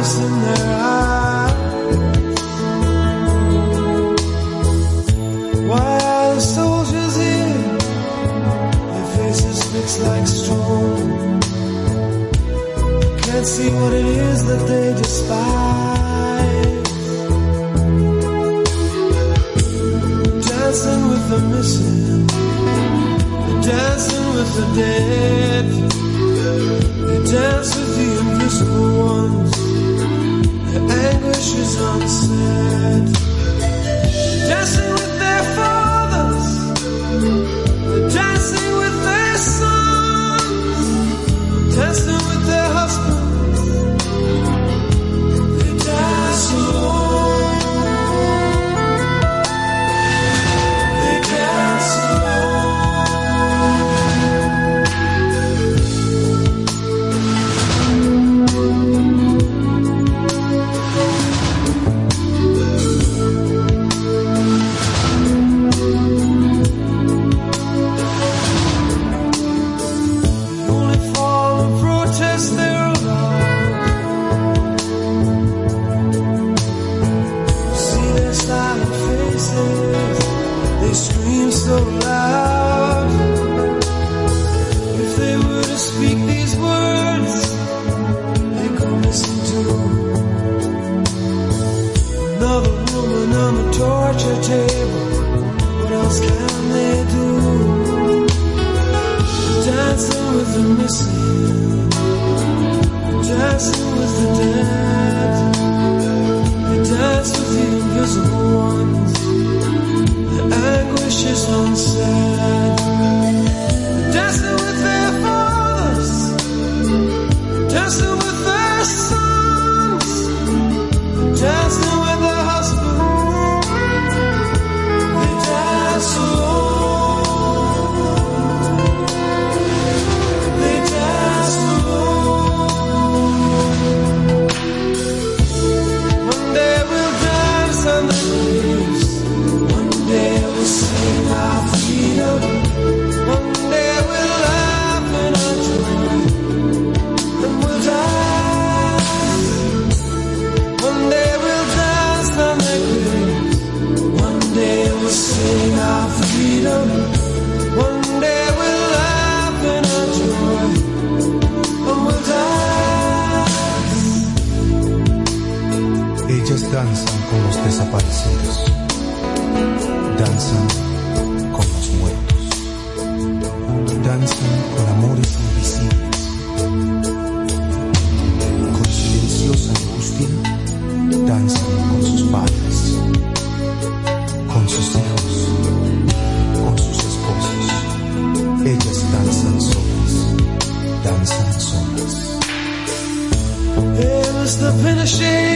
listener. danzan con los muertos, danzan con amores invisibles, con silenciosa angustia, danzan con sus padres, con sus hijos, con sus esposos. Ellas danzan solas, danzan solas. It was the finishing.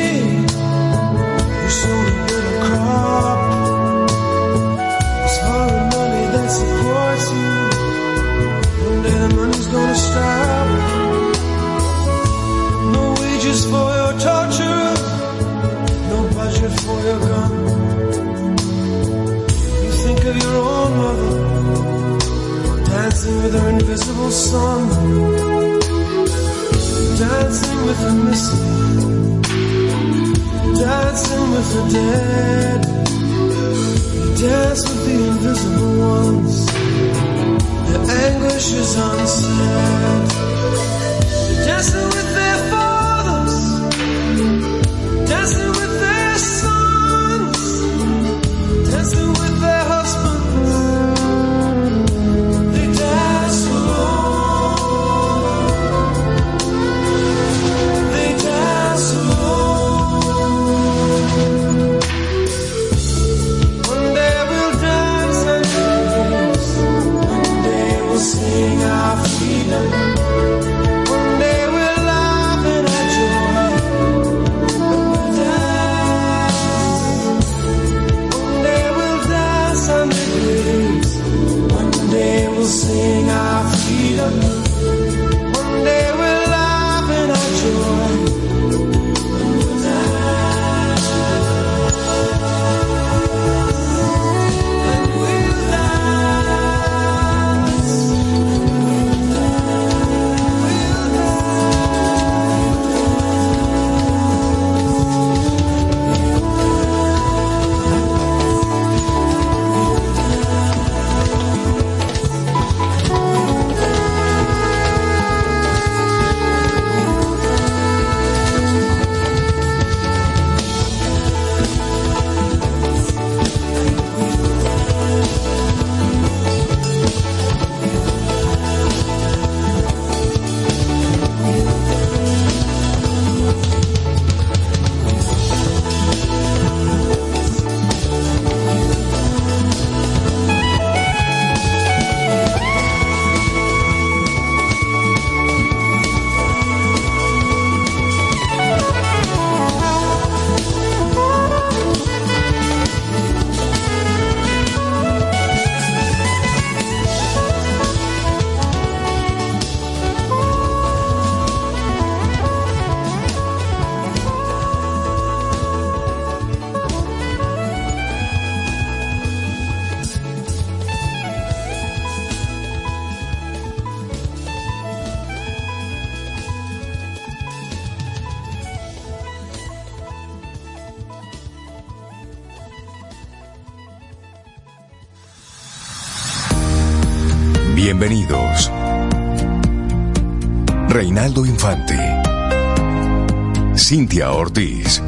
Cintia Ortiz.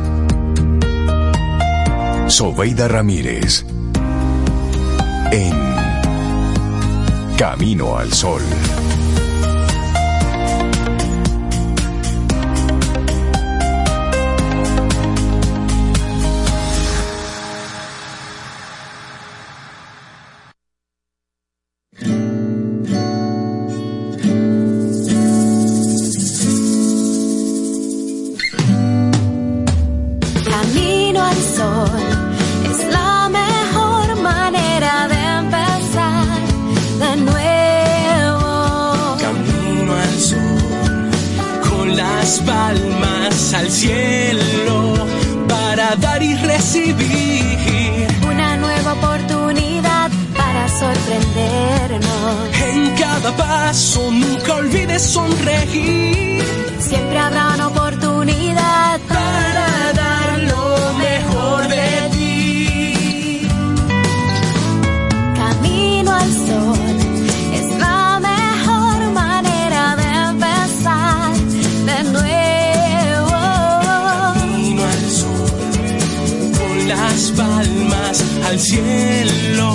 Sobeida Ramírez. En Camino al Sol. Nunca olvides sonreír, Siempre habrá una oportunidad para dar lo mejor de ti. Camino al sol es la mejor manera de empezar de nuevo. Camino al sol, con las palmas al cielo,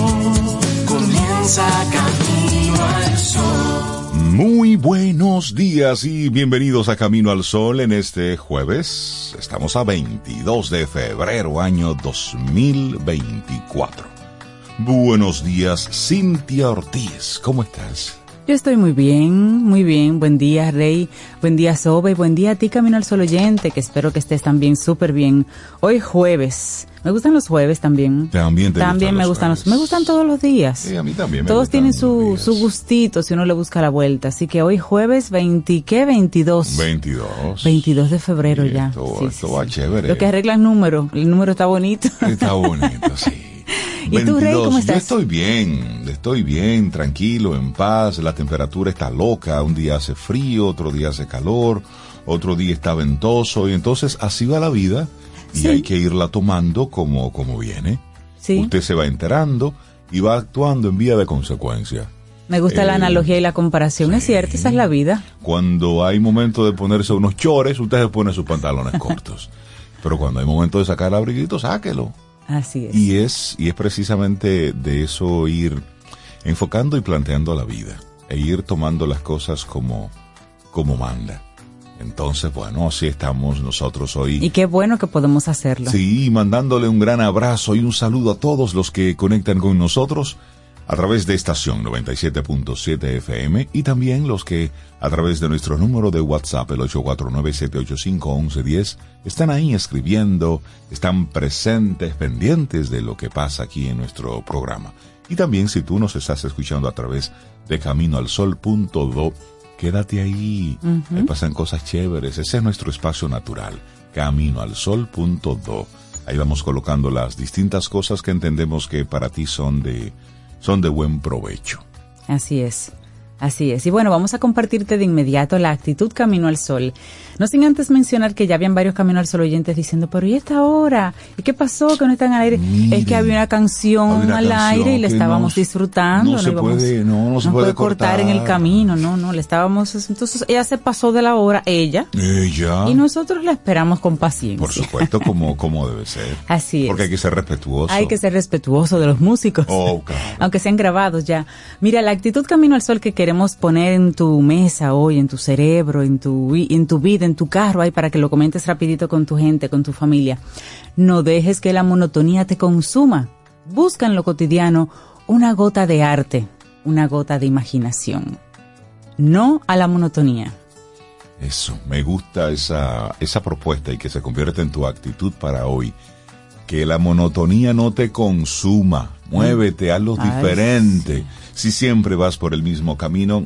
comienza sol. Muy buenos días y bienvenidos a Camino al Sol en este jueves. Estamos a 22 de febrero año 2024. Buenos días, Cintia Ortiz. ¿Cómo estás? Yo estoy muy bien, muy bien. Buen día, Rey. Buen día, Sobe. Buen día a ti, Camino al Sol oyente, que espero que estés también súper bien. Hoy jueves. Me gustan los jueves también. También te También gustan me los gustan los, me gustan todos los días. Sí, a mí también me Todos gustan tienen su, su gustito si uno le busca la vuelta. Así que hoy jueves 20, ¿qué? 22. 22. 22 de febrero ya. esto- Sí, esto sí, va sí. chévere. Lo que arregla el número. El número está bonito. Está bonito, sí. ¿Y tú, Rey, cómo estás? Yo estoy bien, estoy bien, tranquilo, en paz. La temperatura está loca. Un día hace frío, otro día hace calor, otro día está ventoso. Y entonces así va la vida. Y hay que irla tomando como, como viene. Usted se va enterando y va actuando en vía de consecuencia. Me gusta la Eh, analogía y la comparación. Es cierto, esa es la vida. Cuando hay momento de ponerse unos chores, usted se pone sus pantalones cortos. Pero cuando hay momento de sacar el abriguito, sáquelo. Así es. Y es, y es precisamente de eso ir enfocando y planteando la vida, e ir tomando las cosas como, como manda. Entonces, bueno, así estamos nosotros hoy. Y qué bueno que podemos hacerlo. Sí, mandándole un gran abrazo y un saludo a todos los que conectan con nosotros a través de estación 97.7 FM y también los que a través de nuestro número de WhatsApp, el 849-785-1110, están ahí escribiendo, están presentes, pendientes de lo que pasa aquí en nuestro programa. Y también si tú nos estás escuchando a través de caminoalsol.do, quédate ahí. Ahí pasan cosas chéveres. Ese es nuestro espacio natural. Caminoalsol.do. Ahí vamos colocando las distintas cosas que entendemos que para ti son de, son de buen provecho. Así es. Así es. Y bueno, vamos a compartirte de inmediato la actitud Camino al Sol. No sin antes mencionar que ya habían varios Camino al Sol oyentes diciendo, pero ¿y esta hora? ¿Y qué pasó que no están al aire? Miren, es que había una canción había una al canción aire y que estábamos disfrutando. no se íbamos- puede- no, no se puede cortar en el cortar. camino, no, no, le estábamos... Entonces ella se pasó de la hora, ella, Ella, y nosotros la esperamos con paciencia. por supuesto, como, como debe ser. Así es. Porque hay que ser respetuoso. Hay que ser respetuoso de los músicos. Oh, claro. Aunque sean grabados ya. Mira, la actitud Camino al Sol que queremos poner en tu mesa hoy, en tu cerebro, en tu, en tu vida, en tu carro, ahí para que lo comentes rapidito con tu gente, con tu familia. No dejes que la monotonía te consuma. Busca en lo cotidiano una gota de arte, una gota de imaginación. No a la monotonía. Eso, me gusta esa, esa propuesta y que se convierta en tu actitud para hoy. Que la monotonía no te consuma. Muévete, hazlo Ay, diferente. Si siempre vas por el mismo camino,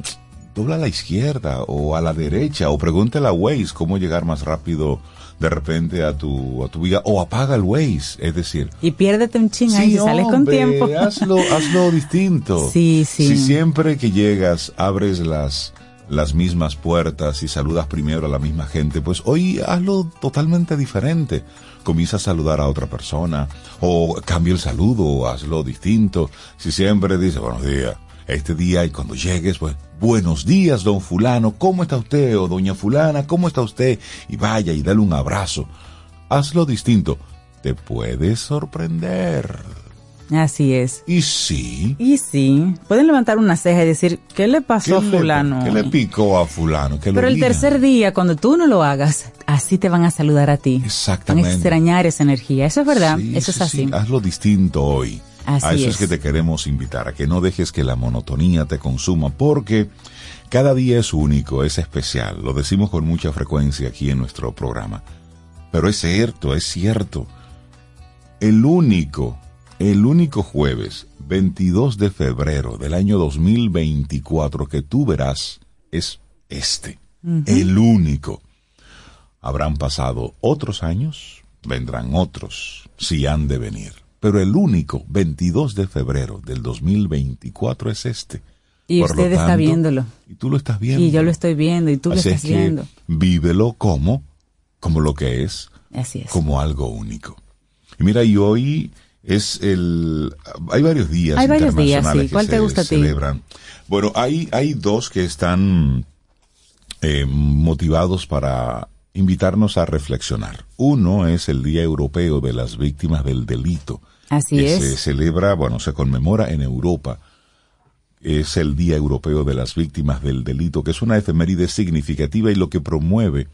dobla a la izquierda o a la derecha o pregúntale a Waze cómo llegar más rápido de repente a tu, a tu vida o apaga el Waze. Es decir, Y piérdete un ching ahí si sales con tiempo. Hazlo, hazlo distinto. Sí, sí. Si siempre que llegas abres las, las mismas puertas y saludas primero a la misma gente, pues hoy hazlo totalmente diferente. Comienza a saludar a otra persona o cambia el saludo o hazlo distinto. Si siempre dices buenos días este día y cuando llegues, pues, buenos días, don fulano, ¿cómo está usted? O doña fulana, ¿cómo está usted? Y vaya y dale un abrazo. Hazlo distinto. Te puedes sorprender. Así es. Y sí. Y sí, pueden levantar una ceja y decir, ¿qué le pasó ¿qué a le- fulano? ¿Qué le hoy?" picó a fulano? Que Pero el tercer día, cuando tú no lo hagas, así te van a saludar a ti. Exactamente. Van a extrañar esa energía. Eso es verdad, Sí, eso sí, es así. sí. Hazlo distinto hoy. Así a eso es. es. que te queremos invitar, a que no dejes que la monotonía te consuma, porque cada día es único, es especial. Lo decimos con mucha frecuencia aquí en nuestro programa. Pero es cierto, es cierto. El único, el único jueves, 22 de febrero del año 2024 que tú verás es este. El único. Habrán pasado otros años, vendrán otros, si han de venir. Pero el único 22 de febrero del 2024 es este. Y Por usted está viéndolo. Y tú lo estás viendo. Y yo lo estoy viendo y tú lo estás es que viendo. vívelo como, como lo que es, Así es. como algo único. Y mira, y hoy es el... Hay varios días Hay varios días, sí. que ¿Cuál te se gusta a ti? celebran. Bueno, hay, hay dos que están eh, motivados para invitarnos a reflexionar. Uno es el Día Europeo de las Víctimas del Delito. Así que es. se celebra, bueno, se conmemora en Europa. Es el Día Europeo de las Víctimas del Delito, que es una efeméride significativa y lo que promueve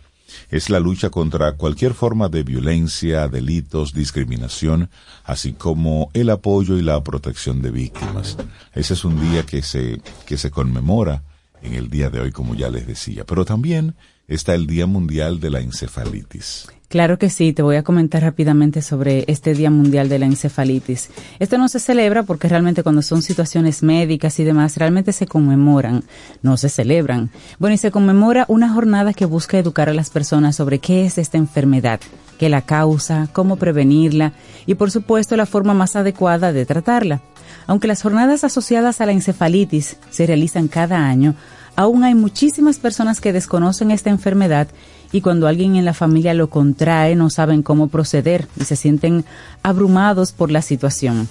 es la lucha contra cualquier forma de violencia, delitos, discriminación, así como el apoyo y la protección de víctimas. Ese es un día que se, que se conmemora en el día de hoy, como ya les decía. Pero también está el Día Mundial de la Encefalitis. Claro que sí, te voy a comentar rápidamente sobre este Día Mundial de la Encefalitis. Esto no se celebra porque realmente cuando son situaciones médicas y demás, realmente se conmemoran, no se celebran. Bueno, y se conmemora una jornada que busca educar a las personas sobre qué es esta enfermedad, qué la causa, cómo prevenirla y por supuesto la forma más adecuada de tratarla. Aunque las jornadas asociadas a la encefalitis se realizan cada año, aún hay muchísimas personas que desconocen esta enfermedad y cuando alguien en la familia lo contrae no saben cómo proceder y se sienten abrumados por la situación.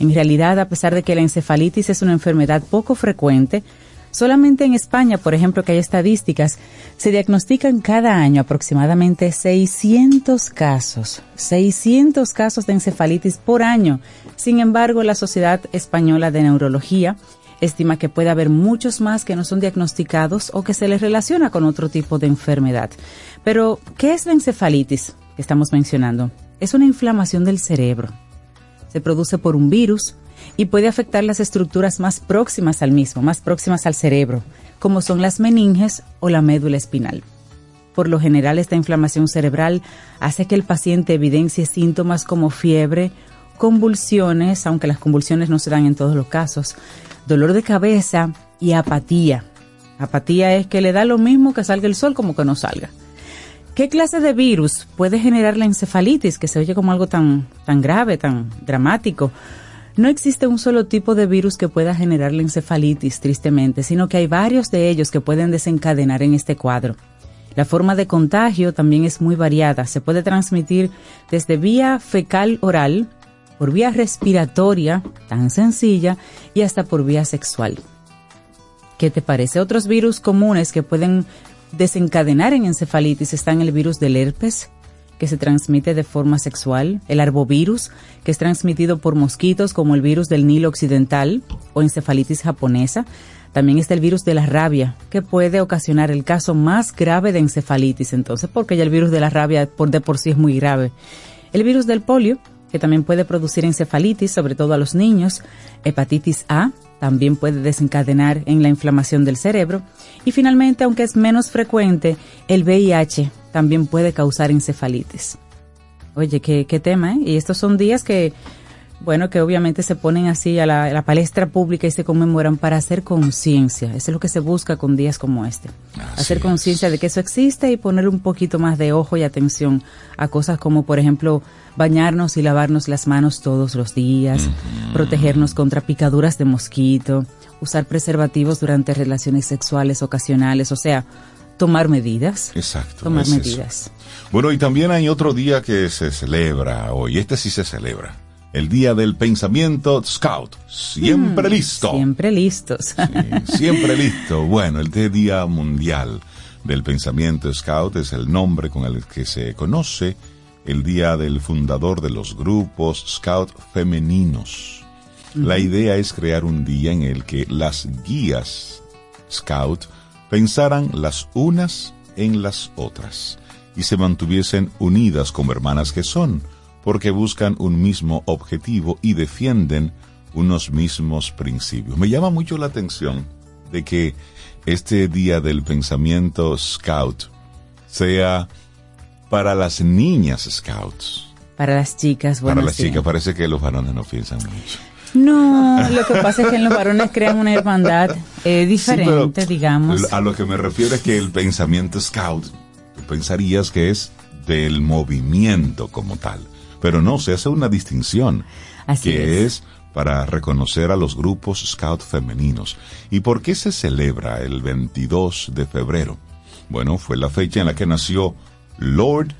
En realidad, a pesar de que la encefalitis es una enfermedad poco frecuente, solamente en España, por ejemplo, que hay estadísticas, se diagnostican cada año aproximadamente 600 casos, 600 casos de encefalitis por año. Sin embargo, la Sociedad Española de Neurología estima que puede haber muchos más que no son diagnosticados o que se les relaciona con otro tipo de enfermedad. Pero, ¿qué es la encefalitis que estamos mencionando? Es una inflamación del cerebro. Se produce por un virus y puede afectar las estructuras más próximas al mismo, más próximas al cerebro, como son las meninges o la médula espinal. Por lo general, esta inflamación cerebral hace que el paciente evidencie síntomas como fiebre, convulsiones, aunque las convulsiones no se dan en todos los casos, dolor de cabeza y apatía. Apatía es que le da lo mismo que salga el sol como que no salga. ¿Qué clase de virus puede generar la encefalitis, que se oye como algo tan, tan grave, tan dramático? No existe un solo tipo de virus que pueda generar la encefalitis, tristemente, sino que hay varios de ellos que pueden desencadenar en este cuadro. La forma de contagio también es muy variada. Se puede transmitir desde vía fecal oral, por vía respiratoria, tan sencilla, y hasta por vía sexual. ¿Qué te parece? Otros virus comunes que pueden desencadenar en encefalitis están el virus del herpes, que se transmite de forma sexual, el arbovirus, que es transmitido por mosquitos como el virus del Nilo Occidental o encefalitis japonesa. También está el virus de la rabia, que puede ocasionar el caso más grave de encefalitis, entonces, porque ya el virus de la rabia por de por sí es muy grave. El virus del polio, que también puede producir encefalitis, sobre todo a los niños, hepatitis A, también puede desencadenar en la inflamación del cerebro. Y finalmente, aunque es menos frecuente, el VIH también puede causar encefalitis. Oye, qué, qué tema, ¿eh? Y estos son días que, bueno, que obviamente se ponen así a la, a la palestra pública y se conmemoran para hacer conciencia. Eso es lo que se busca con días como este. Así hacer conciencia de que eso existe y poner un poquito más de ojo y atención a cosas como, por ejemplo, bañarnos y lavarnos las manos todos los días, protegernos contra picaduras de mosquito, usar preservativos durante relaciones sexuales ocasionales, o sea, tomar medidas. Exacto. Tomar es eso. medidas. Bueno, y también hay otro día que se celebra hoy. Este sí se celebra. El día del pensamiento scout. Siempre listo. Mm, Siempre listos. Sí, siempre listo. Bueno, el Día Mundial del Pensamiento Scout es el nombre con el que se conoce el día del fundador de los grupos Scout femeninos. La idea es crear un día en el que las guías Scout pensaran las unas en las otras y se mantuviesen unidas como hermanas que son, porque buscan un mismo objetivo y defienden unos mismos principios. Me llama mucho la atención de que este día del pensamiento scout sea para las niñas scouts. Para las chicas, bueno, para las sí. chicas parece que los varones no piensan mucho. No, lo que pasa es que en los varones crean una hermandad eh, diferente, Sí, digamos. A lo que me refiero es que el pensamiento scout, tú pensarías que es del movimiento como tal, pero no, se hace una distinción, Así que es. es. para reconocer a los grupos scout femeninos. ¿Y por qué se celebra el 22 de febrero? Bueno, fue la fecha en la que nació Lord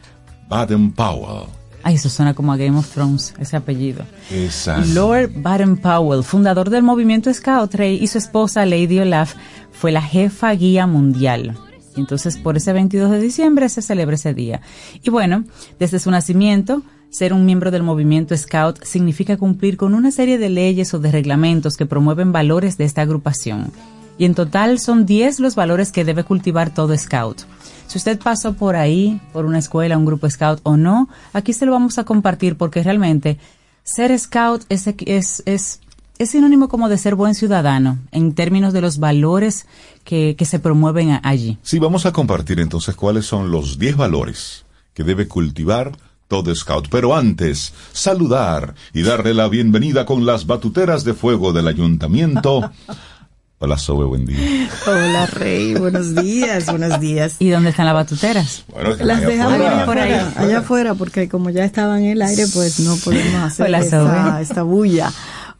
Baden-Powell. Ay, eso suena como a Game of Thrones, ese apellido. Exacto. Lord Baden-Powell, fundador del movimiento Scout, Rey, y su esposa Lady Olaf fue la jefa guía mundial. Entonces, por ese 22 de diciembre se celebra ese día. Y bueno, desde su nacimiento, ser un miembro del movimiento Scout significa cumplir con una serie de leyes o de reglamentos que promueven valores de esta agrupación. Y en total son 10 los valores que debe cultivar todo Scout. Si usted pasó por ahí, por una escuela, un grupo Scout o no, aquí se lo vamos a compartir porque realmente ser Scout es, es, es, es sinónimo como de ser buen ciudadano en términos de los valores que, que se promueven allí. Sí, vamos a compartir entonces cuáles son los 10 valores que debe cultivar todo scout. Pero antes, saludar y darle la bienvenida con las batuteras de fuego del ayuntamiento. Hola, Sobe, buen día. Hola, Rey. Buenos días, buenos días. ¿Y dónde están las batuteras? Bueno, Las dejamos allá por ahí. allá afuera, porque como ya estaban en el aire, pues no podemos hacer Hola, esta, esta bulla.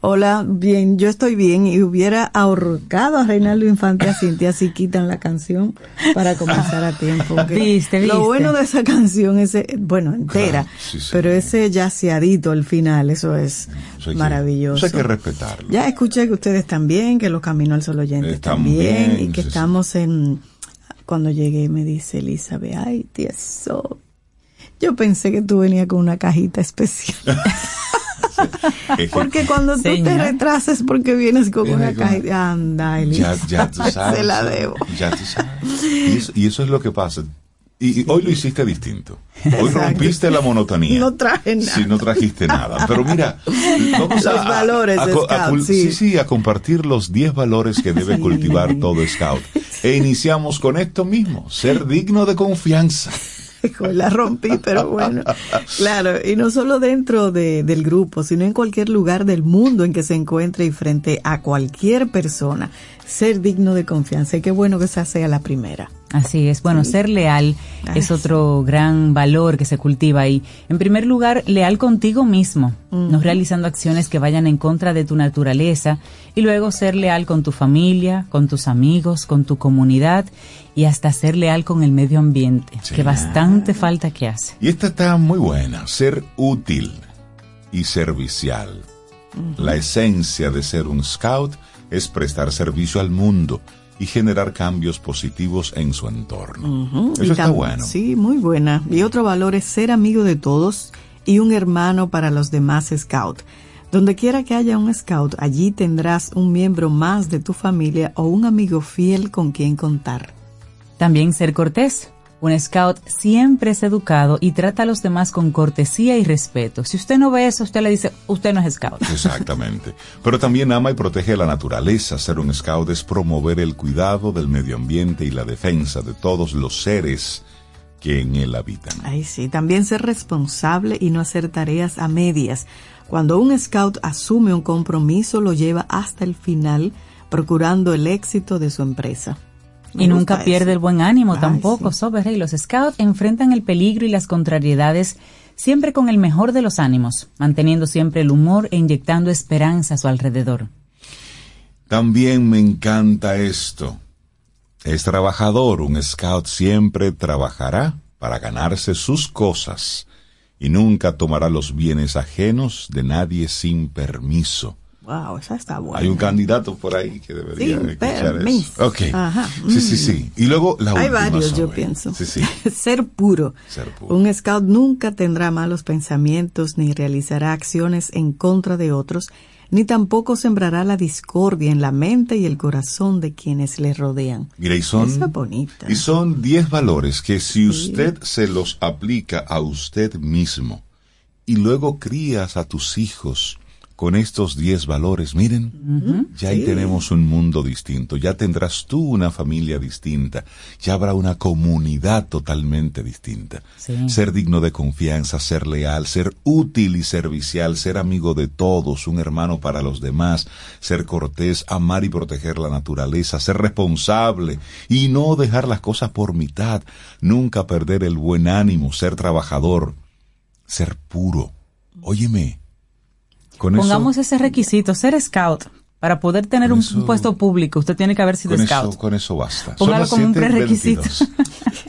Hola, bien, yo estoy bien y hubiera ahorcado a Reinaldo Infante a Cintia si quitan la canción para comenzar a tiempo. Viste, viste. Lo bueno de esa canción es, eh, bueno, entera, Claro, sí, sí. pero ese yaceadito al final, eso es hay que- maravilloso. eso hay que respetarlo. Ya escuché que ustedes también, que los Caminos al Sol oyentes Están también, bien, y que estamos en... Cuando llegué me dice Elizabeth, ay, tía Sol, yo pensé que tú venías con una cajita especial. Porque cuando tú te Señor. retrasas porque vienes con Viene una cajita, anda, ya, Elizabeth, ya tú sabes. se la debo. Ya tú sabes. Y eso, y eso es lo que pasa. Y, y hoy lo hiciste distinto. Hoy Exacto. rompiste la monotonía. No traje nada. Sí, no trajiste nada. Pero mira, vamos a, Los valores a- a a Scout, cul- sí. sí, sí, a compartir los 10 valores que debe cultivar todo Scout. E iniciamos con esto mismo, ser digno de confianza. La rompí, pero bueno. Claro, y no solo dentro de, del grupo, sino en cualquier lugar del mundo en que se encuentre y frente a cualquier persona. Ser digno de confianza. Y qué bueno que esa sea la primera. Así es. Bueno, ser leal Ay, es otro gran valor que se cultiva ahí. En primer lugar, leal contigo mismo, no realizando acciones que vayan en contra de tu naturaleza. Y luego ser leal con tu familia, con tus amigos, con tu comunidad y hasta ser leal con el medio ambiente, Sí. que bastante falta que hace. Y esta está muy buena, ser útil y servicial. La esencia de ser un scout es prestar servicio al mundo y generar cambios positivos en su entorno. Ujú, y Eso está bueno. Sí, muy buena. Y otro valor es ser amigo de todos y un hermano para los demás scout. Donde quiera que haya un scout, allí tendrás un miembro más de tu familia o un amigo fiel con quien contar. También ser cortés. Un scout siempre es educado y trata a los demás con cortesía y respeto. Si usted no ve eso, usted le dice, usted no es scout. Exactamente. Pero también ama y protege la naturaleza. Ser un scout es promover el cuidado del medio ambiente y la defensa de todos los seres que en él habitan. Ay, sí, también ser responsable y no hacer tareas a medias. Cuando un scout asume un compromiso, lo lleva hasta el final, procurando el éxito de su empresa. Me Y nunca pierde eso. el buen ánimo Ay, tampoco, sí. Sober Rey. Los scouts enfrentan el peligro y las contrariedades siempre con el mejor de los ánimos, manteniendo siempre el humor e inyectando esperanza a su alrededor. También me encanta esto. Es trabajador, un scout siempre trabajará para ganarse sus cosas y nunca tomará los bienes ajenos de nadie sin permiso. Wow, esa está buena. Hay un candidato por ahí que debería Sin escuchar permiso. eso. Ok. Ajá. Sí, sí, sí. Y luego la Hay última, varios, yo Zoe. pienso. Sí, sí. Ser puro. Ser puro. Un scout nunca tendrá malos pensamientos ni realizará acciones en contra de otros, ni tampoco sembrará la discordia en la mente y el corazón de quienes le rodean. Mira, y son, Esa es bonita. y son 10 valores que si usted se los aplica a usted mismo y luego crías a tus hijos con estos 10 valores, miren, ya ahí tenemos un mundo distinto, ya tendrás tú una familia distinta, ya habrá una comunidad totalmente distinta. Sí. Ser digno de confianza, ser leal, ser útil y servicial, ser amigo de todos, un hermano para los demás, ser cortés, amar y proteger la naturaleza, ser responsable y no dejar las cosas por mitad, nunca perder el buen ánimo, ser trabajador, ser puro. Óyeme, con Pongamos eso, ese requisito, ser scout. Para poder tener un, eso- un puesto público, usted tiene que haber sido con scout. eso, con eso basta. Póngalo como un 7:22. prerequisito.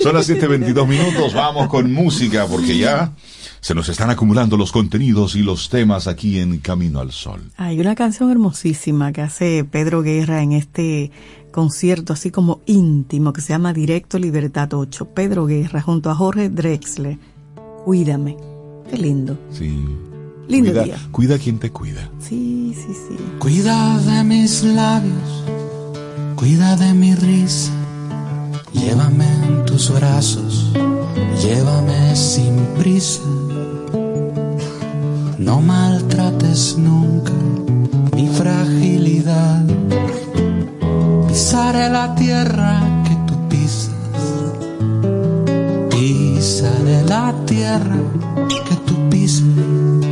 Son las 7.22 minutos, vamos con música porque ya se nos están acumulando los contenidos y los temas aquí en Camino al Sol. Hay una canción hermosísima que hace Pedro Guerra en este concierto así como íntimo que se llama Directo Libertad 8. Pedro Guerra junto a Jorge Drexler. Cuídame. Qué lindo. Sí. Lindo cuida, día. cuida quien te cuida. Sí, sí, sí. Cuida de mis labios, cuida de mi risa. Llévame en tus brazos, llévame sin prisa. No maltrates nunca mi fragilidad. Pisaré la tierra que tú pisas. Pisaré la tierra que tú pisas.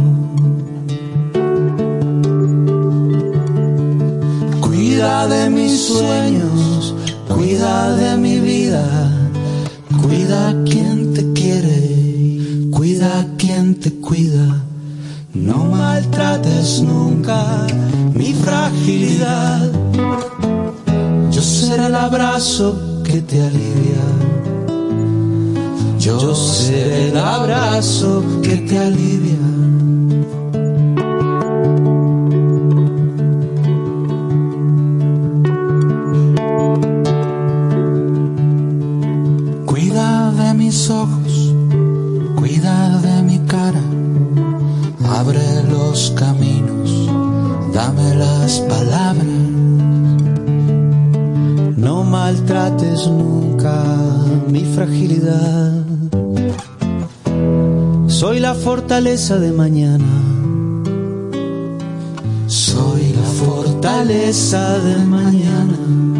Cuida de mis sueños, cuida de mi vida, cuida a quien te quiere, cuida a quien te cuida. No maltrates nunca mi fragilidad. Yo seré el abrazo que te alivia. Yo seré el abrazo que te alivia. Ojos, cuida de mi cara, abre los caminos, dame las palabras. No maltrates nunca mi fragilidad. Soy la fortaleza de mañana. Soy la fortaleza de mañana.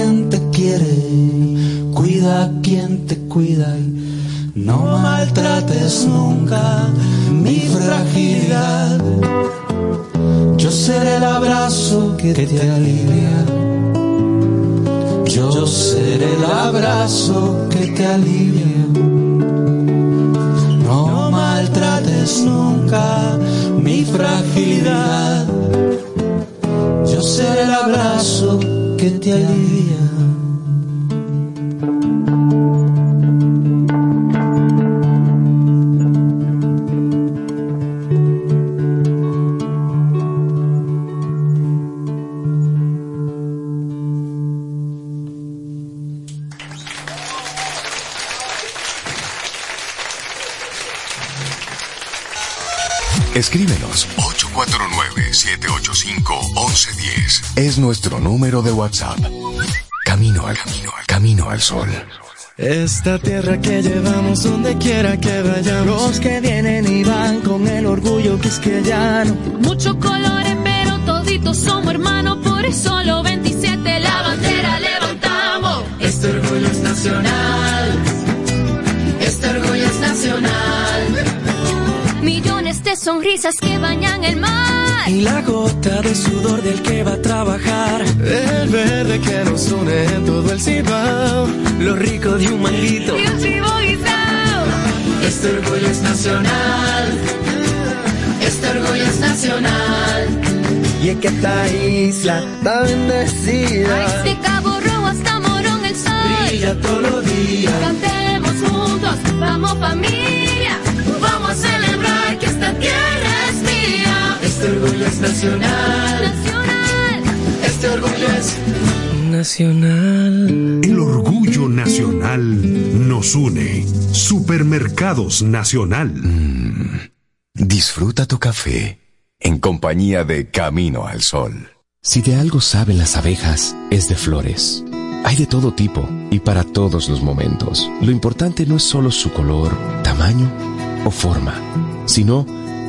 Quien te quiere, cuida a quien te cuida y no maltrates nunca mi fragilidad. Yo seré el abrazo que te alivia. Yo seré el abrazo que te alivia. No maltrates nunca mi fragilidad. Yo seré el abrazo que te alivia. 849-785-1110. Es nuestro número de WhatsApp. Camino al camino, al camino al sol. Esta tierra que llevamos donde quiera que vayamos. Los que vienen y van con el orgullo que es que ya no. Muchos colores, pero toditos somos hermanos, por eso los 27 la bandera levantamos. Este orgullo es nacional. Este orgullo es nacional. De sonrisas que bañan el mar. Y la gota de sudor del que va a trabajar. El verde que nos une en todo el Cibao. Lo rico de un manguito. Y un chivo guisao. Este orgullo es nacional. Este orgullo es nacional. Y es que esta isla está bendecida. Desde Cabo Rojo hasta Morón el sol. Brilla todos los días. Cantemos juntos, vamos familia. Tierra es mía. Este orgullo es nacional. Nacional. Este orgullo es nacional. El orgullo nacional nos une. Supermercados Nacional. Disfruta tu café en compañía de Camino al Sol. Si de algo saben las abejas, es de flores. Hay de todo tipo y para todos los momentos. Lo importante no es solo su color, tamaño o forma, sino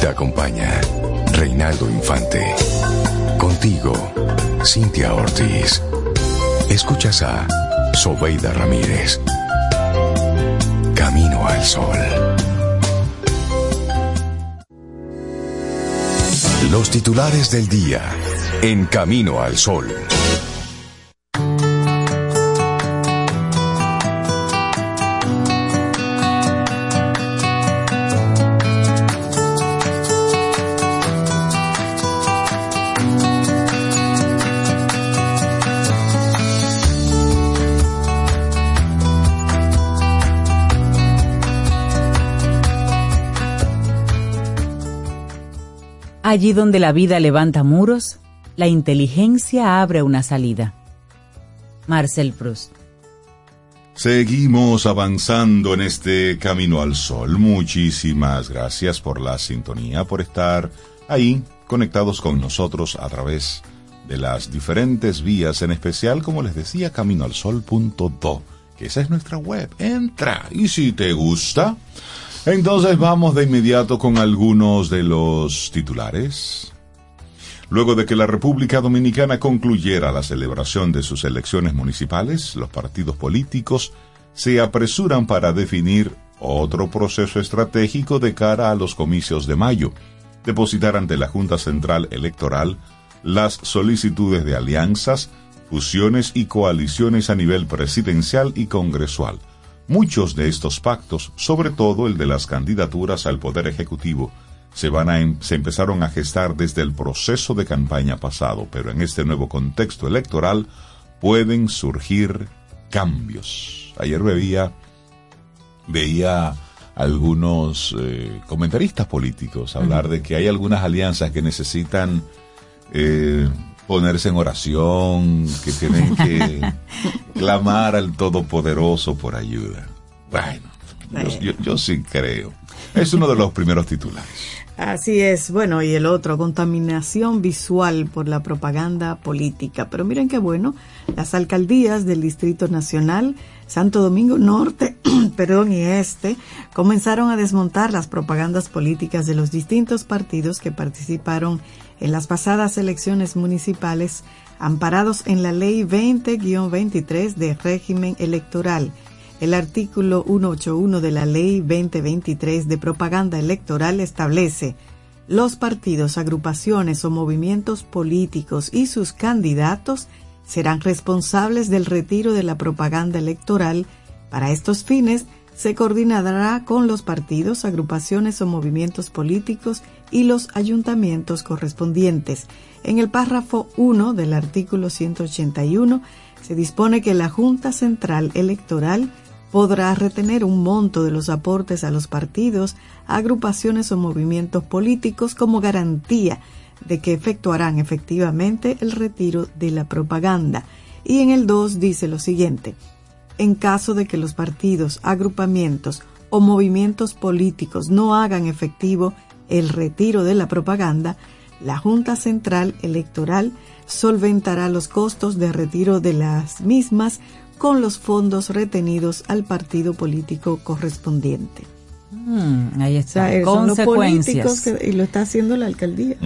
Te acompaña Reinaldo Infante. Contigo, Cintia Ortiz. Escuchas a Sobeida Ramírez. Camino al Sol. Los titulares del día en Camino al Sol. Allí donde la vida levanta muros, la inteligencia abre una salida. Marcel Proust. Seguimos avanzando en este camino al sol. Muchísimas gracias por la sintonía, por estar ahí conectados con nosotros a través de las diferentes vías, en especial, como les decía, caminoalsol.do, que esa es nuestra web. Entra y si te gusta, entonces vamos de inmediato con algunos de los titulares. Luego de que la República Dominicana concluyera la celebración de sus elecciones municipales, los partidos políticos se apresuran para definir otro proceso estratégico de cara a los comicios de mayo, depositar ante la Junta Central Electoral las solicitudes de alianzas, fusiones y coaliciones a nivel presidencial y congresual. Muchos de estos pactos, sobre todo el de las candidaturas al Poder Ejecutivo, se, van a, em- se empezaron a gestar desde el proceso de campaña pasado, pero en este nuevo contexto electoral pueden surgir cambios. Ayer veía, veía algunos eh, comentaristas políticos hablar de que hay algunas alianzas que necesitan eh, ponerse en oración, que tienen que clamar al Todopoderoso por ayuda. Bueno, yo, yo- yo sí creo. Es uno de los primeros titulares. Así es, bueno, y el otro, contaminación visual por la propaganda política. Pero miren qué bueno, las alcaldías del Distrito Nacional, Santo Domingo Norte, perdón, y Este, comenzaron a desmontar las propagandas políticas de los distintos partidos que participaron en las pasadas elecciones municipales, amparados en la Ley 20-23 de régimen electoral. El artículo 181 de la Ley 2023 de Propaganda Electoral establece los partidos, agrupaciones o movimientos políticos y sus candidatos serán responsables del retiro de la propaganda electoral. Para estos fines, se coordinará con los partidos, agrupaciones o movimientos políticos y los ayuntamientos correspondientes. En el párrafo 1 del artículo 181 se dispone que la Junta Central Electoral podrá retener un monto de los aportes a los partidos, agrupaciones o movimientos políticos como garantía de que efectuarán efectivamente el retiro de la propaganda. Y en el 2 dice lo siguiente, en caso de que los partidos, agrupamientos o movimientos políticos no hagan efectivo el retiro de la propaganda, la Junta Central Electoral solventará los costos de retiro de las mismas con los fondos retenidos al partido político correspondiente. Mm, ahí O está. sea, son los Consecuencias. políticos que- y lo está haciendo la alcaldía.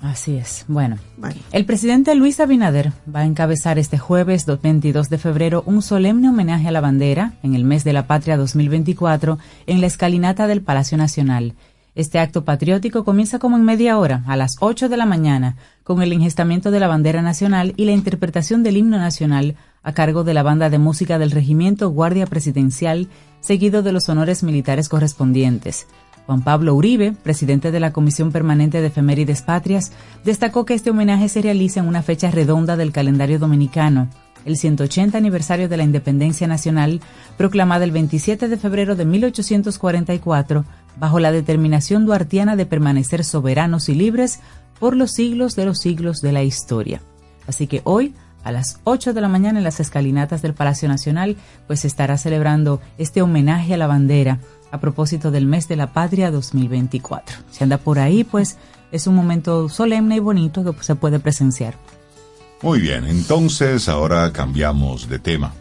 Así es. Bueno. Bueno. El presidente Luis Abinader va a encabezar este jueves 22 de febrero un solemne homenaje a la bandera en el mes de la patria 2024 en la escalinata del Palacio Nacional. Este acto patriótico comienza como en media hora, a las 8 de la mañana, con el ingestamiento de la bandera nacional y la interpretación del himno nacional a cargo de la banda de música del Regimiento Guardia Presidencial, seguido de los honores militares correspondientes. Juan Pablo Uribe, presidente de la Comisión Permanente de Efemérides Patrias, destacó que este homenaje se realiza en una fecha redonda del calendario dominicano, el 180 aniversario de la independencia nacional, proclamada el 27 de febrero de 1844, bajo la determinación duartiana de permanecer soberanos y libres por los siglos de los siglos de la historia. Así que hoy, a las 8 de la mañana en las escalinatas del Palacio Nacional, pues se estará celebrando este homenaje a la bandera a propósito del mes de la patria 2024. Si anda por ahí, pues es un momento solemne y bonito que se puede presenciar. Muy bien, entonces ahora cambiamos de tema.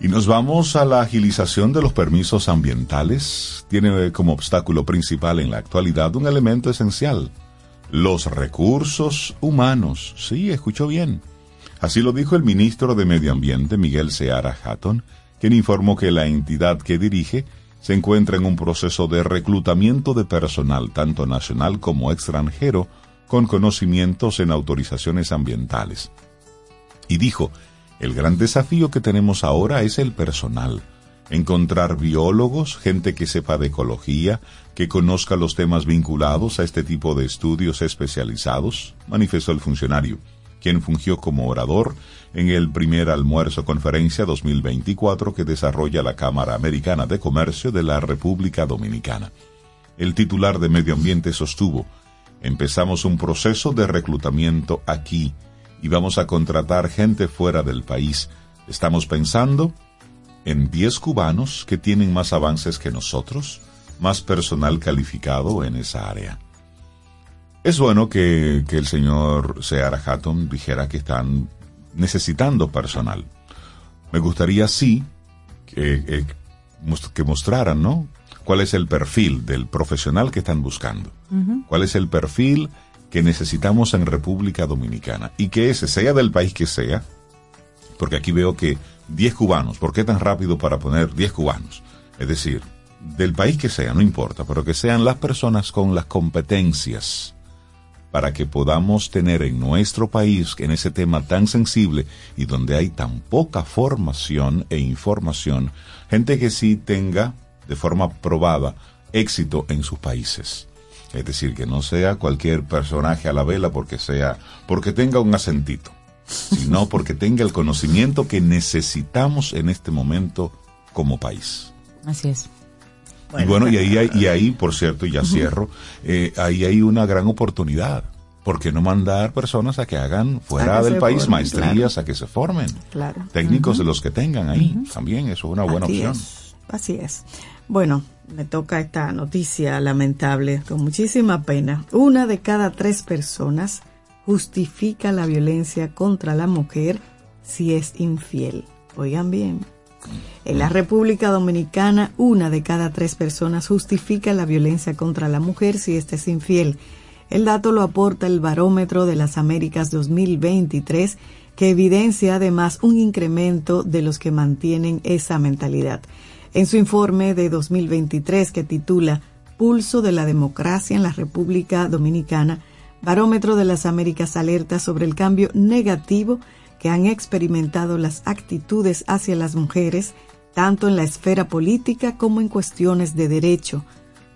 Y nos vamos a la agilización de los permisos ambientales. Tiene como obstáculo principal en la actualidad un elemento esencial, los recursos humanos. Sí, escuchó bien. Así lo dijo el ministro de Medio Ambiente, Miguel Seara Hatton, quien informó que la entidad que dirige se encuentra en un proceso de reclutamiento de personal, tanto nacional como extranjero, con conocimientos en autorizaciones ambientales. Y dijo, el gran desafío que tenemos ahora es el personal. Encontrar biólogos, gente que sepa de ecología, que conozca los temas vinculados a este tipo de estudios especializados, manifestó el funcionario, quien fungió como orador en el primer almuerzo conferencia 2024 que desarrolla la Cámara Americana de Comercio de la República Dominicana. El titular de Medio Ambiente sostuvo, empezamos un proceso de reclutamiento aquí y vamos a contratar gente fuera del país. Estamos pensando en 10 cubanos que tienen más avances que nosotros, más personal calificado en esa área. Es bueno que, que el señor Seara Hatton dijera que están necesitando personal. Me gustaría sí que, que, que mostraran, ¿no? ¿Cuál es el perfil del profesional que están buscando? ¿Cuál es el perfil que necesitamos en República Dominicana? Y que ese sea del país que sea, porque aquí veo que 10 cubanos, ¿por qué tan rápido para poner 10 cubanos? Es decir, del país que sea, no importa, pero que sean las personas con las competencias para que podamos tener en nuestro país, en ese tema tan sensible y donde hay tan poca formación e información, gente que sí tenga de forma probada éxito en sus países. Es decir, que no sea cualquier personaje a la vela porque sea, porque tenga un acentito, sino porque tenga el conocimiento que necesitamos en este momento como país. Así es. Bueno, y bueno, y ahí, hay, y ahí, por cierto, y ya cierro, eh, ahí hay una gran oportunidad. ¿Por qué no mandar personas a que hagan fuera que del país formen, maestrías, a que se formen? Claro. Técnicos de los que tengan ahí, también eso es una buena Así opción. es, así es. Bueno, me toca esta noticia lamentable, con muchísima pena. Una de cada tres personas justifica la violencia contra la mujer si es infiel. Oigan bien. En la República Dominicana, una de cada tres personas justifica la violencia contra la mujer si ésta es infiel. El dato lo aporta el Barómetro de las Américas 2023, que evidencia además un incremento de los que mantienen esa mentalidad. En su informe de 2023, que titula Pulso de la Democracia en la República Dominicana, Barómetro de las Américas alerta sobre el cambio negativo que han experimentado las actitudes hacia las mujeres tanto en la esfera política como en cuestiones de derecho.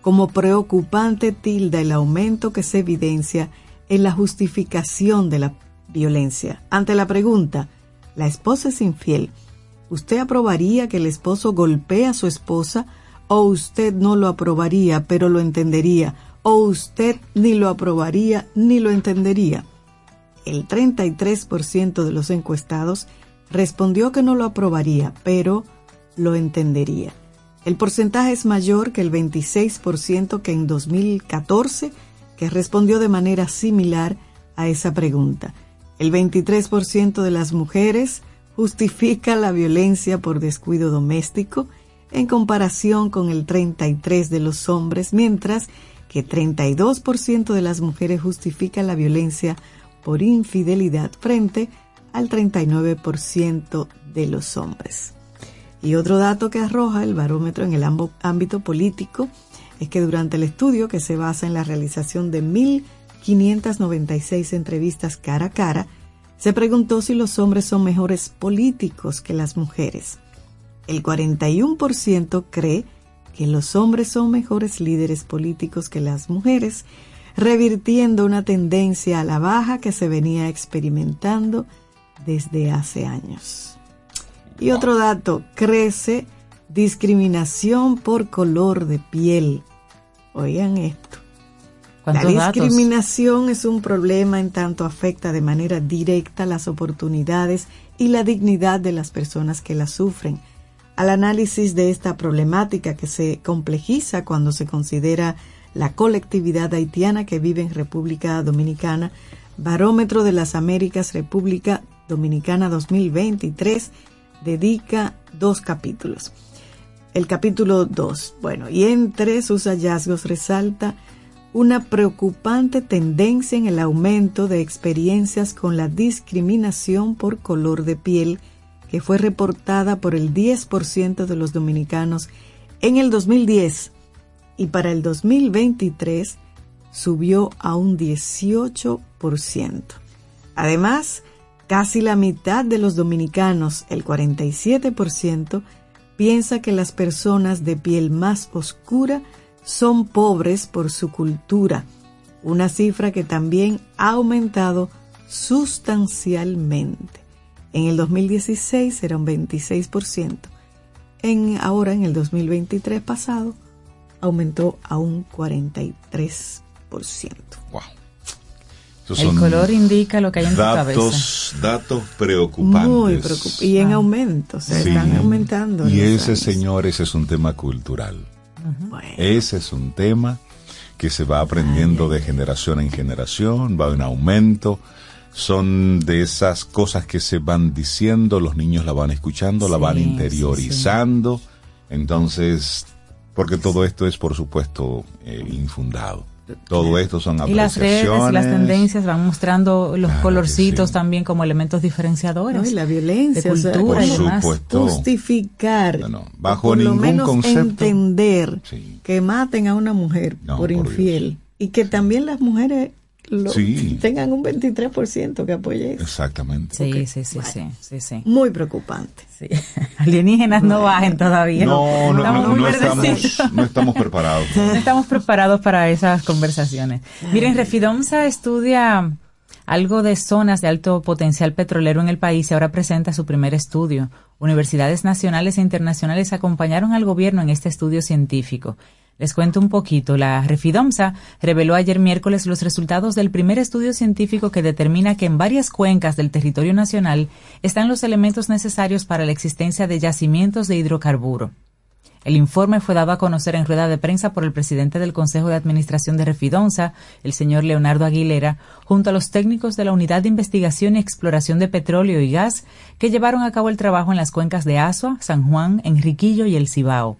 Como preocupante tilda el aumento que se evidencia en la justificación de la violencia. Ante la pregunta, ¿la esposa es infiel? ¿Usted aprobaría que el esposo golpee a su esposa o usted no lo aprobaría pero lo entendería? ¿O usted ni lo aprobaría ni lo entendería? El 33% de los encuestados respondió que no lo aprobaría pero lo entendería. El porcentaje es mayor que el 26% que en 2014, que respondió de manera similar a esa pregunta. El 23% de las mujeres justifica la violencia por descuido doméstico en comparación con el 33% de los hombres, mientras que 32% de las mujeres justifica la violencia por infidelidad frente al 39% de los hombres. Y otro dato que arroja el barómetro en el ámbito político es que durante el estudio, que se basa en la realización de 1.596 entrevistas cara a cara, se preguntó si los hombres son mejores políticos que las mujeres. El 41% cree que los hombres son mejores líderes políticos que las mujeres, revirtiendo una tendencia a la baja que se venía experimentando desde hace años. Y otro dato, crece discriminación por color de piel. Oigan esto. La discriminación es un problema en tanto afecta de manera directa las oportunidades y la dignidad de las personas que la sufren. Al análisis de esta problemática que se complejiza cuando se considera la colectividad haitiana que vive en República Dominicana, Barómetro de las Américas República Dominicana 2023 dedica dos capítulos. El capítulo 2, bueno, y entre sus hallazgos resalta una preocupante tendencia en el aumento de experiencias con la discriminación por color de piel que fue reportada por el 10% de los dominicanos en el 2010 y para el 2023 subió a un 18%. Además, casi la mitad de los dominicanos, el 47%, piensa que las personas de piel más oscura son pobres por su cultura, una cifra que también ha aumentado sustancialmente. En el 2016 era un 26%, en, ahora en el 2023 pasado aumentó a un 43%. Wow. el color indica lo que hay en datos, tu cabeza. Datos preocupantes. Muy preocupantes. Y en aumento, se Sí. están aumentando. Y ese, años. señor, ese es un tema cultural. Bueno, Ese es un tema que se va aprendiendo de generación en generación, va en aumento. Son de esas cosas que se van diciendo, los niños la van escuchando, la van sí, interiorizando. Entonces, porque todo esto es, por supuesto, eh, infundado. Todo esto son Y las redes, las tendencias van mostrando los Claro colorcitos sí. también como elementos diferenciadores. ¿no? y la violencia, de o sea, cultura Por supuesto. justificar, No, no, bajo o lo ningún menos concepto. entender Sí. que maten a una mujer No, por por infiel y que también las mujeres lo- Sí. tengan un 23% que apoye eso. Exactamente. Sí, sí, sí, sí, sí, sí, Muy preocupante. sí. Alienígenas no bajen todavía. No, no, Estamos no, muy no estamos, no estamos preparados. No estamos preparados para esas conversaciones. Miren, Refidomsa estudia algo de zonas de alto potencial petrolero en el país y ahora presenta su primer estudio. Universidades nacionales e internacionales acompañaron al gobierno en este estudio científico. Les cuento un poquito. La Refidomsa reveló ayer miércoles los resultados del primer estudio científico que determina que en varias cuencas del territorio nacional están los elementos necesarios para la existencia de yacimientos de hidrocarburo. El informe fue dado a conocer en rueda de prensa por el presidente del Consejo de Administración de Refidonza, el señor Leonardo Aguilera, junto a los técnicos de la Unidad de Investigación y Exploración de Petróleo y Gas, que llevaron a cabo el trabajo en las cuencas de Asua, San Juan, Enriquillo y El Cibao.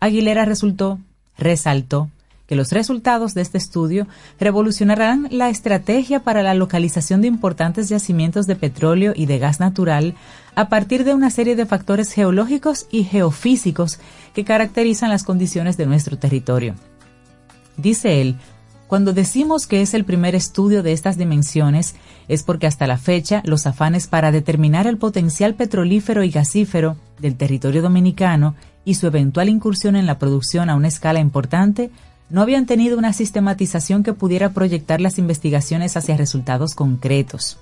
Aguilera resultó, resaltó, que los resultados de este estudio revolucionarán la estrategia para la localización de importantes yacimientos de petróleo y de gas natural a partir de una serie de factores geológicos y geofísicos que caracterizan las condiciones de nuestro territorio. Dice él, cuando decimos que es el primer estudio de estas dimensiones, es porque hasta la fecha los afanes para determinar el potencial petrolífero y gasífero del territorio dominicano y su eventual incursión en la producción a una escala importante no habían tenido una sistematización que pudiera proyectar las investigaciones hacia resultados concretos.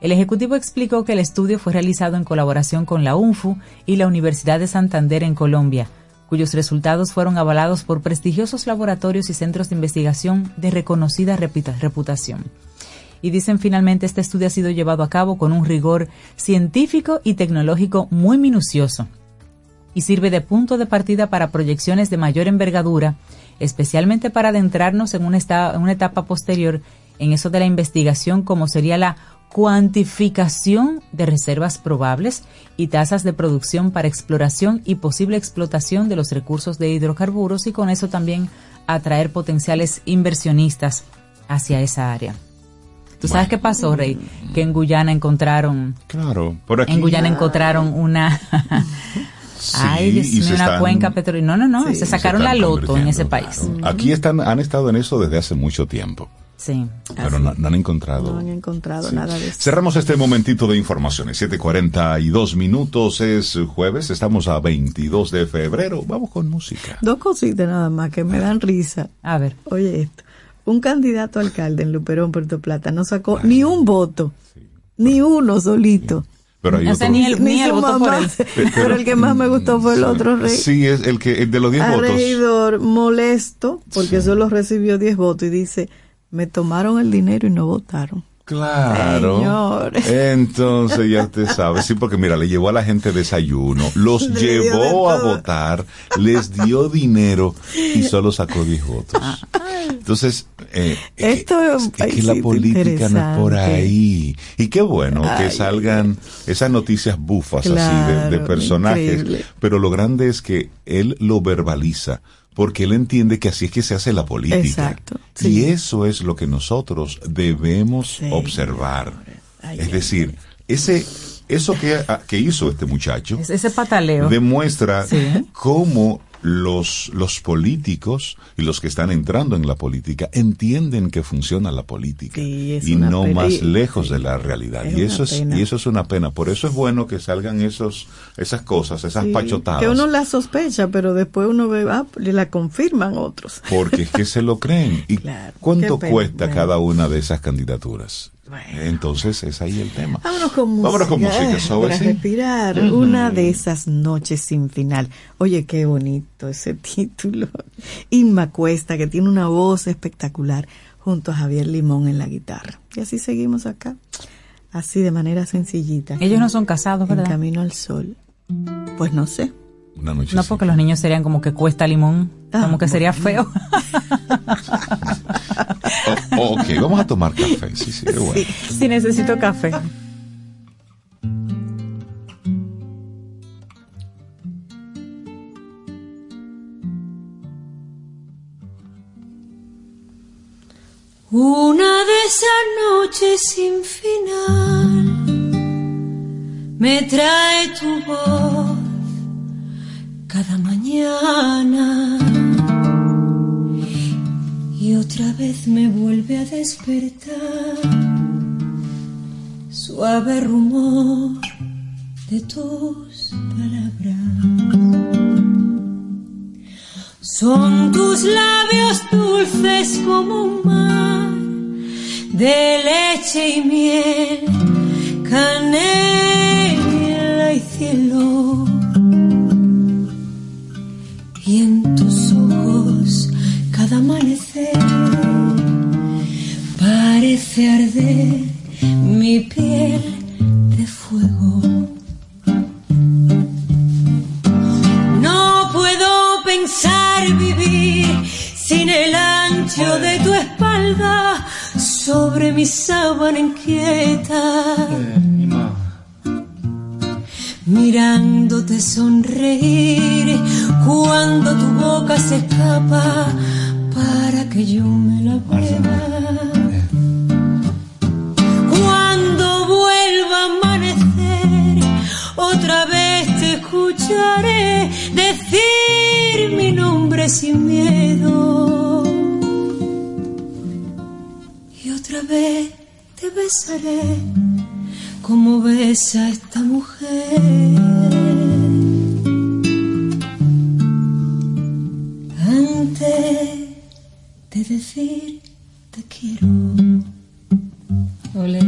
El Ejecutivo explicó que el estudio fue realizado en colaboración con la UNFU y la Universidad de Santander en Colombia, cuyos resultados fueron avalados por prestigiosos laboratorios y centros de investigación de reconocida reputación. Y dicen finalmente este estudio ha sido llevado a cabo con un rigor científico y tecnológico muy minucioso y sirve de punto de partida para proyecciones de mayor envergadura, especialmente para adentrarnos en una, etapa posterior en eso de la investigación como sería la cuantificación de reservas probables y tasas de producción para exploración y posible explotación de los recursos de hidrocarburos y con eso también atraer potenciales inversionistas hacia esa área. ¿Tú sabes qué pasó, Rey? Que en Guyana encontraron. Claro, por aquí. En Guyana encontraron una. Ay, Dios mío, una cuenca petrolera. No, no, no. se sacaron la loto en ese país. Aquí están, han estado en eso desde hace mucho tiempo. Sí. Pero no, no, han encontrado. No han encontrado nada de eso. Cerramos este momentito de informaciones. 7:42 minutos es jueves. Estamos a 22 de febrero. Vamos con música. Dos cositas nada más que me dan risa. A ver. Oye esto. Un candidato alcalde en Luperón, Puerto Plata, no sacó ni un voto. Ni uno solito. Pero hay O sea, otro- ni el, ni el voto por él. Pero, el que más me gustó fue el otro rey. Sí, es el que el de los 10 Al votos. regidor molesto porque solo recibió 10 votos y dice, me tomaron el dinero y no votaron. Claro. Señor. Entonces ya usted sabe, sí, porque mira, le llevó a la gente desayuno, los Le llevó a votar, les dio dinero y solo sacó 10 votos. Entonces, eh, que- Esto es es que la política no es por ahí. Y qué bueno que salgan esas noticias bufas así de, de personajes. increíble. Pero lo grande es que él lo verbaliza. Porque él entiende que así es que se hace la política. Exacto, Y sí. eso es lo que nosotros debemos Sí, observar. Ay, es decir, ese, eso que, ah, que hizo este muchacho Ese- Ese pataleo. demuestra Sí. cómo los, los políticos y los que están entrando en la política entienden que funciona la política Sí, y no más lejos sí, de la realidad. es Y eso es, pena. y eso es una pena. Por eso es bueno que salgan esos, esas cosas, esas Sí, pachotadas. Que uno la sospecha, pero después uno ve, ah, la confirman otros. Porque es que se lo creen. ¿Y Claro, cuánto pena. cuesta cada una de esas candidaturas? Bueno. Entonces es ahí el tema. Vámonos con música. Vámonos con música, Sobe, Para sí. respirar. Una de esas noches sin final. Oye, qué bonito ese título. Inma Cuesta, que tiene una voz espectacular, junto a Javier Limón en la guitarra. Y así seguimos acá. Así de manera sencillita. Ellos no son casados, En ¿verdad? camino al sol. Pues no sé. Una noche No, porque los niños serían como que cuesta limón. Ah, como que sería feo. Oh, ok, vamos a tomar café. Sí, sí, qué bueno. si necesito café. Una de esas noches sin final me trae tu voz cada mañana y otra vez me vuelve a despertar suave rumor de tus palabras. Son tus labios dulces como un mar de leche y miel, canela y cielo. Y en tus ojos cada amanecer parece arder mi piel de fuego. No puedo pensar vivir sin el ancho de tu espalda sobre mi sábana inquieta. Mirándote sonreír cuando tu boca se escapa para que yo me la beba. Cuando vuelva a amanecer, otra vez te escucharé decir mi nombre sin miedo. Y otra vez te besaré como besa esta mujer. Decir te quiero. Ole.